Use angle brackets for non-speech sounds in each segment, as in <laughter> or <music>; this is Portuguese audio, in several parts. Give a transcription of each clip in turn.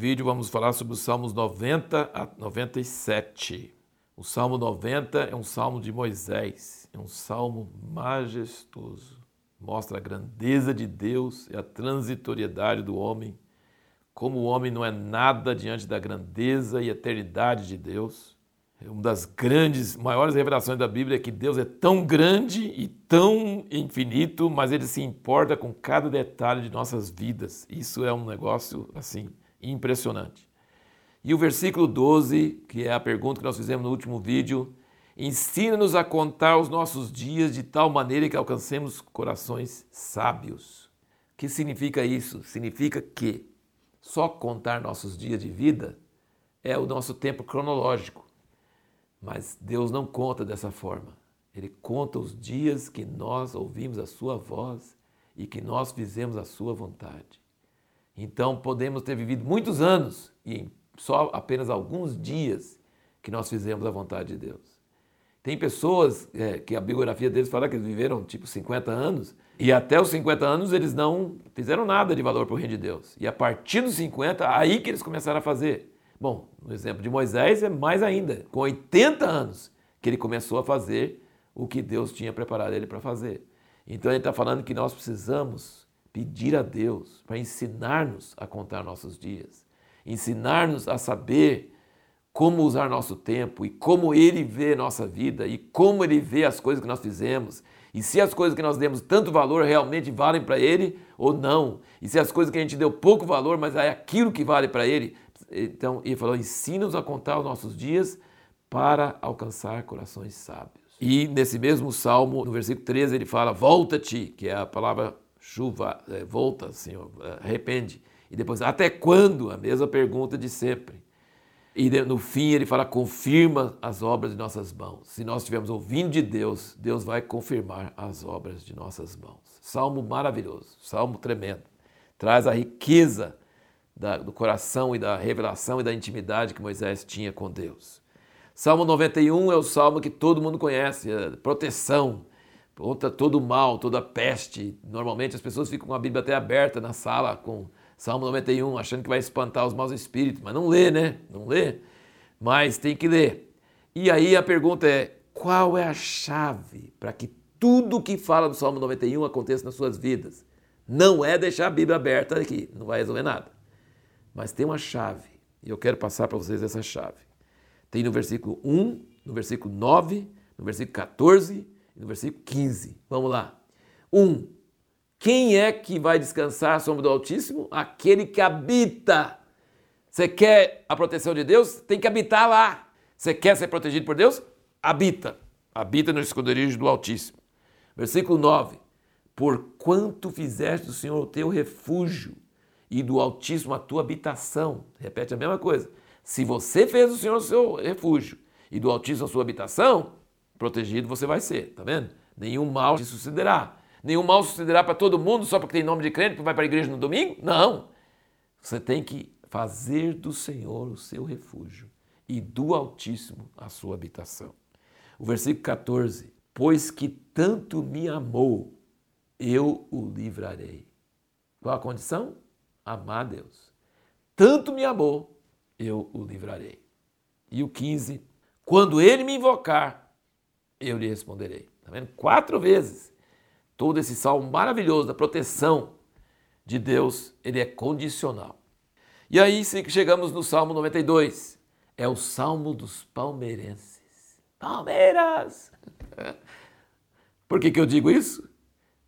vídeo vamos falar sobre os Salmos 90 a 97. O Salmo 90 é um salmo de Moisés, é um salmo majestoso. Mostra a grandeza de Deus e a transitoriedade do homem, como o homem não é nada diante da grandeza e eternidade de Deus. Uma das grandes, maiores revelações da Bíblia é que Deus é tão grande e tão infinito, mas ele se importa com cada detalhe de nossas vidas. Isso é um negócio assim impressionante. E o versículo 12, que é a pergunta que nós fizemos no último vídeo, ensina-nos a contar os nossos dias de tal maneira que alcancemos corações sábios. O que significa isso? Significa que só contar nossos dias de vida é o nosso tempo cronológico. Mas Deus não conta dessa forma. Ele conta os dias que nós ouvimos a Sua voz e que nós fizemos a Sua vontade. Então podemos ter vivido muitos anos e só apenas alguns dias que nós fizemos a vontade de Deus. Tem pessoas é, que a biografia deles fala que eles viveram tipo 50 anos e até os 50 anos eles não fizeram nada de valor para o reino de Deus. E a partir dos 50, aí que eles começaram a fazer. Bom, no exemplo de Moisés é mais ainda, com 80 anos que ele começou a fazer o que Deus tinha preparado ele para fazer. Então ele está falando que nós precisamos pedir a Deus para ensinar-nos a contar nossos dias, ensinar-nos a saber como usar nosso tempo e como Ele vê nossa vida e como Ele vê as coisas que nós fizemos e se as coisas que nós demos tanto valor realmente valem para Ele ou não. E se as coisas que a gente deu pouco valor, mas é aquilo que vale para Ele. Então, ele falou: ensina-nos a contar os nossos dias para alcançar corações sábios. E nesse mesmo salmo, no versículo 13, ele fala: Volta-te, que é a palavra chuva, é, volta, Senhor, é, arrepende. E depois, até quando? A mesma pergunta de sempre. E no fim ele fala: confirma as obras de nossas mãos. Se nós estivermos ouvindo de Deus, Deus vai confirmar as obras de nossas mãos. Salmo maravilhoso, salmo tremendo. Traz a riqueza da, do coração e da revelação e da intimidade que Moisés tinha com Deus. Salmo 91 é o salmo que todo mundo conhece, é proteção contra todo o mal, toda a peste. Normalmente as pessoas ficam com a Bíblia até aberta na sala com Salmo 91, achando que vai espantar os maus espíritos, mas não lê, né? Não lê. Mas tem que ler. E aí a pergunta é: qual é a chave para que tudo que fala do Salmo 91 aconteça nas suas vidas? Não é deixar a Bíblia aberta aqui, não vai resolver nada. Mas tem uma chave, e eu quero passar para vocês essa chave. Tem no versículo 1, no versículo 9, no versículo 14 e no versículo 15. Vamos lá. 1. Quem é que vai descansar à sombra do Altíssimo? Aquele que habita. Você quer a proteção de Deus? Tem que habitar lá. Você quer ser protegido por Deus? Habita. Habita no esconderijo do Altíssimo. Versículo 9. Por quanto fizeste do Senhor o teu refúgio e do Altíssimo a tua habitação. Repete a mesma coisa. Se você fez do Senhor o seu refúgio e do Altíssimo a sua habitação, protegido você vai ser, tá vendo? Nenhum mal te sucederá. Nenhum mal sucederá para todo mundo só porque tem nome de crente, porque vai para a igreja no domingo? Não. Você tem que fazer do Senhor o seu refúgio e do Altíssimo a sua habitação. O versículo 14: Pois que tanto me amou, eu o livrarei. Qual a condição? Amar Deus. Tanto me amou, eu o livrarei. E o 15: Quando ele me invocar, eu lhe responderei. Está vendo? Quatro vezes todo esse salmo maravilhoso da proteção de Deus, ele é condicional. E aí chegamos no Salmo 92. É o Salmo dos palmeirenses. Palmeiras! <laughs> Por que, que eu digo isso?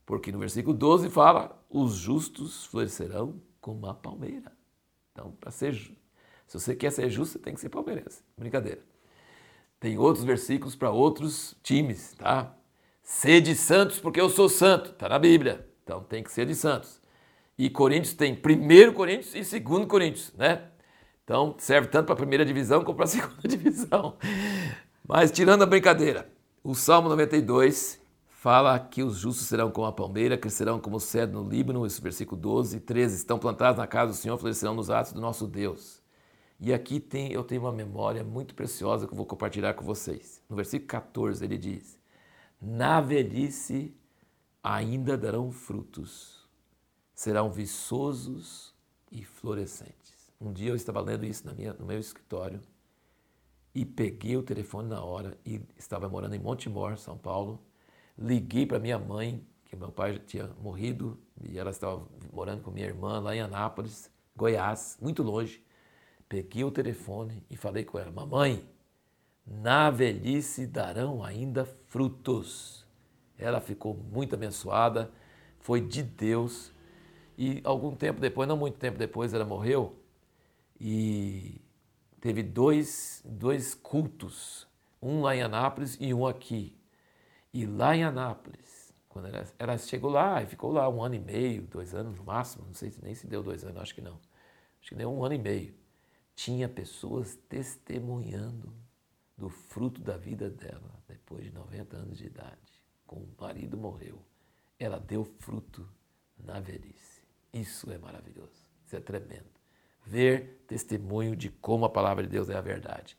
Porque no versículo 12 fala: os justos florescerão como a palmeira. Então, para ser se você quer ser justo, você tem que ser palmeirense. Brincadeira. Tem outros versículos para outros times, tá? Sede santos porque eu sou santo, está na Bíblia. Então tem que ser de santos. E Coríntios tem 1 Coríntios e 2 Coríntios, né? Então serve tanto para a primeira divisão como para a <laughs> segunda divisão. Mas tirando a brincadeira, o Salmo 92 fala que os justos serão como a palmeira, crescerão como o cedro no Líbano, esse versículo 12 e 13, estão plantados na casa do Senhor, florescerão nos atos do nosso Deus. E aqui tem, eu tenho uma memória muito preciosa que eu vou compartilhar com vocês. No versículo 14 ele diz: na velhice ainda darão frutos, serão viçosos e florescentes. Um dia eu estava lendo isso na minha, no meu escritório e peguei o telefone na hora e estava morando em Montemor, São Paulo. Liguei para minha mãe, que meu pai já tinha morrido e ela estava morando com minha irmã lá em Anápolis, Goiás, muito longe. Peguei o telefone e falei com ela: Mamãe, na velhice darão ainda frutos. Ela ficou muito abençoada, foi de Deus. E algum tempo depois, não muito tempo depois, ela morreu e teve dois, dois cultos, um lá em Anápolis e um aqui. E lá em Anápolis, quando ela, ela chegou lá e ficou lá um ano e meio, dois anos no máximo, não sei nem se deu dois anos, acho que não. Acho que deu um ano e meio. Tinha pessoas testemunhando do fruto da vida dela, depois de 90 anos de idade. Com o marido morreu. Ela deu fruto na velhice. Isso é maravilhoso. Isso é tremendo. Ver testemunho de como a palavra de Deus é a verdade.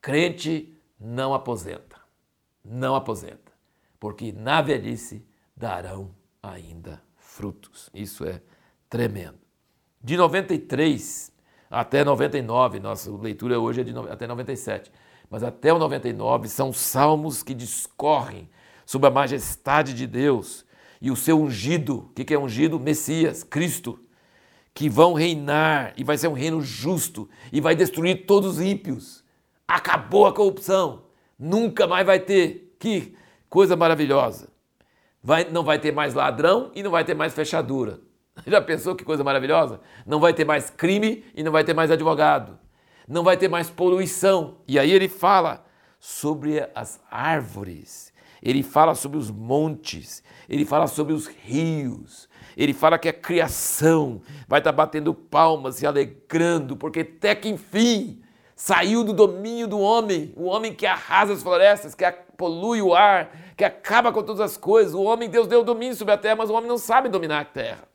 Crente não aposenta. Não aposenta. Porque na velhice darão ainda frutos. Isso é tremendo. De 93 até 99, nossa leitura hoje é de até 97 mas até o 99 são salmos que discorrem sobre a majestade de Deus e o seu ungido. O que é ungido? Messias, Cristo, que vão reinar e vai ser um reino justo e vai destruir todos os ímpios. Acabou a corrupção, nunca mais vai ter. Que coisa maravilhosa. Vai, não vai ter mais ladrão e não vai ter mais fechadura. <laughs> Já pensou que coisa maravilhosa? Não vai ter mais crime e não vai ter mais advogado não vai ter mais poluição. E aí ele fala sobre as árvores, ele fala sobre os montes, ele fala sobre os rios, ele fala que a criação vai estar batendo palmas e alegrando, porque até que enfim saiu do domínio do homem, o homem que arrasa as florestas, que polui o ar, que acaba com todas as coisas. O homem, Deus deu domínio sobre a terra, mas o homem não sabe dominar a terra.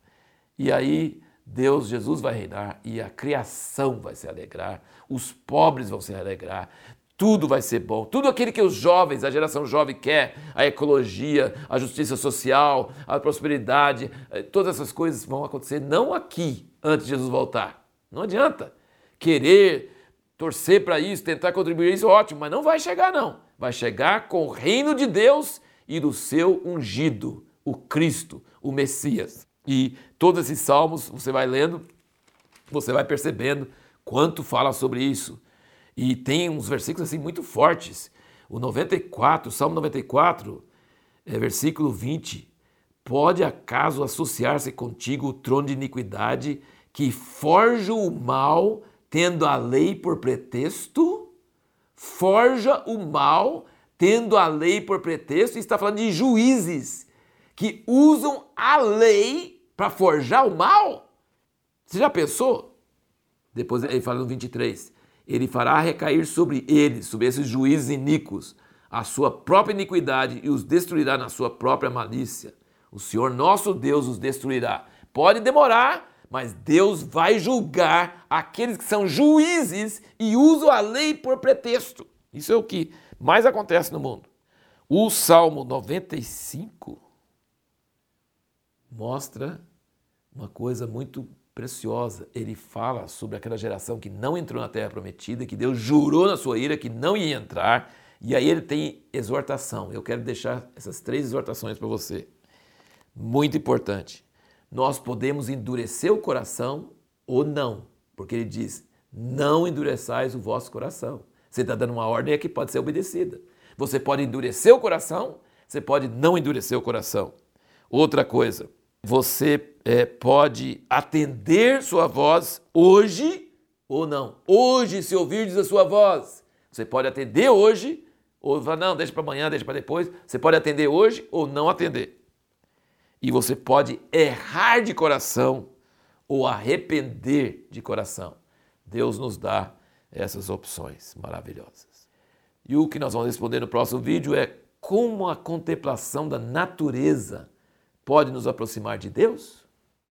E aí Deus, Jesus vai reinar e a criação vai se alegrar, os pobres vão se alegrar, tudo vai ser bom. Tudo aquilo que os jovens, a geração jovem quer, a ecologia, a justiça social, a prosperidade, eh, todas essas coisas vão acontecer não aqui, antes de Jesus voltar. Não adianta querer torcer para isso, tentar contribuir isso, ótimo, mas não vai chegar não. Vai chegar com o reino de Deus e do seu ungido, o Cristo, o Messias. E todos esses salmos, você vai lendo, você vai percebendo quanto fala sobre isso. E tem uns versículos assim muito fortes. O 94, o Salmo 94, é, versículo 20. Pode acaso associar-se contigo o trono de iniquidade que forja o mal, tendo a lei por pretexto? Forja o mal, tendo a lei por pretexto, e está falando de juízes que usam a lei para forjar o mal? Você já pensou? Depois ele fala no 23: Ele fará recair sobre eles, sobre esses juízes iníquos, a sua própria iniquidade e os destruirá na sua própria malícia. O Senhor nosso Deus os destruirá. Pode demorar, mas Deus vai julgar aqueles que são juízes e usam a lei por pretexto. Isso é o que mais acontece no mundo. O Salmo 95 mostra uma coisa muito preciosa. Ele fala sobre aquela geração que não entrou na terra prometida, que Deus jurou na sua ira que não ia entrar, e aí ele tem exortação. Eu quero deixar essas três exortações para você. Muito importante. Nós podemos endurecer o coração ou não, porque ele diz: não endureçais o vosso coração. Você está dando uma ordem que pode ser obedecida. Você pode endurecer o coração, você pode não endurecer o coração. Outra coisa, você é, pode atender sua voz hoje ou não. Hoje, se ouvirdes a sua voz, você pode atender hoje ou falar, não, deixa para amanhã, deixa para depois. Você pode atender hoje ou não atender. E você pode errar de coração ou arrepender de coração. Deus nos dá essas opções maravilhosas. E o que nós vamos responder no próximo vídeo é como a contemplação da natureza pode nos aproximar de Deus?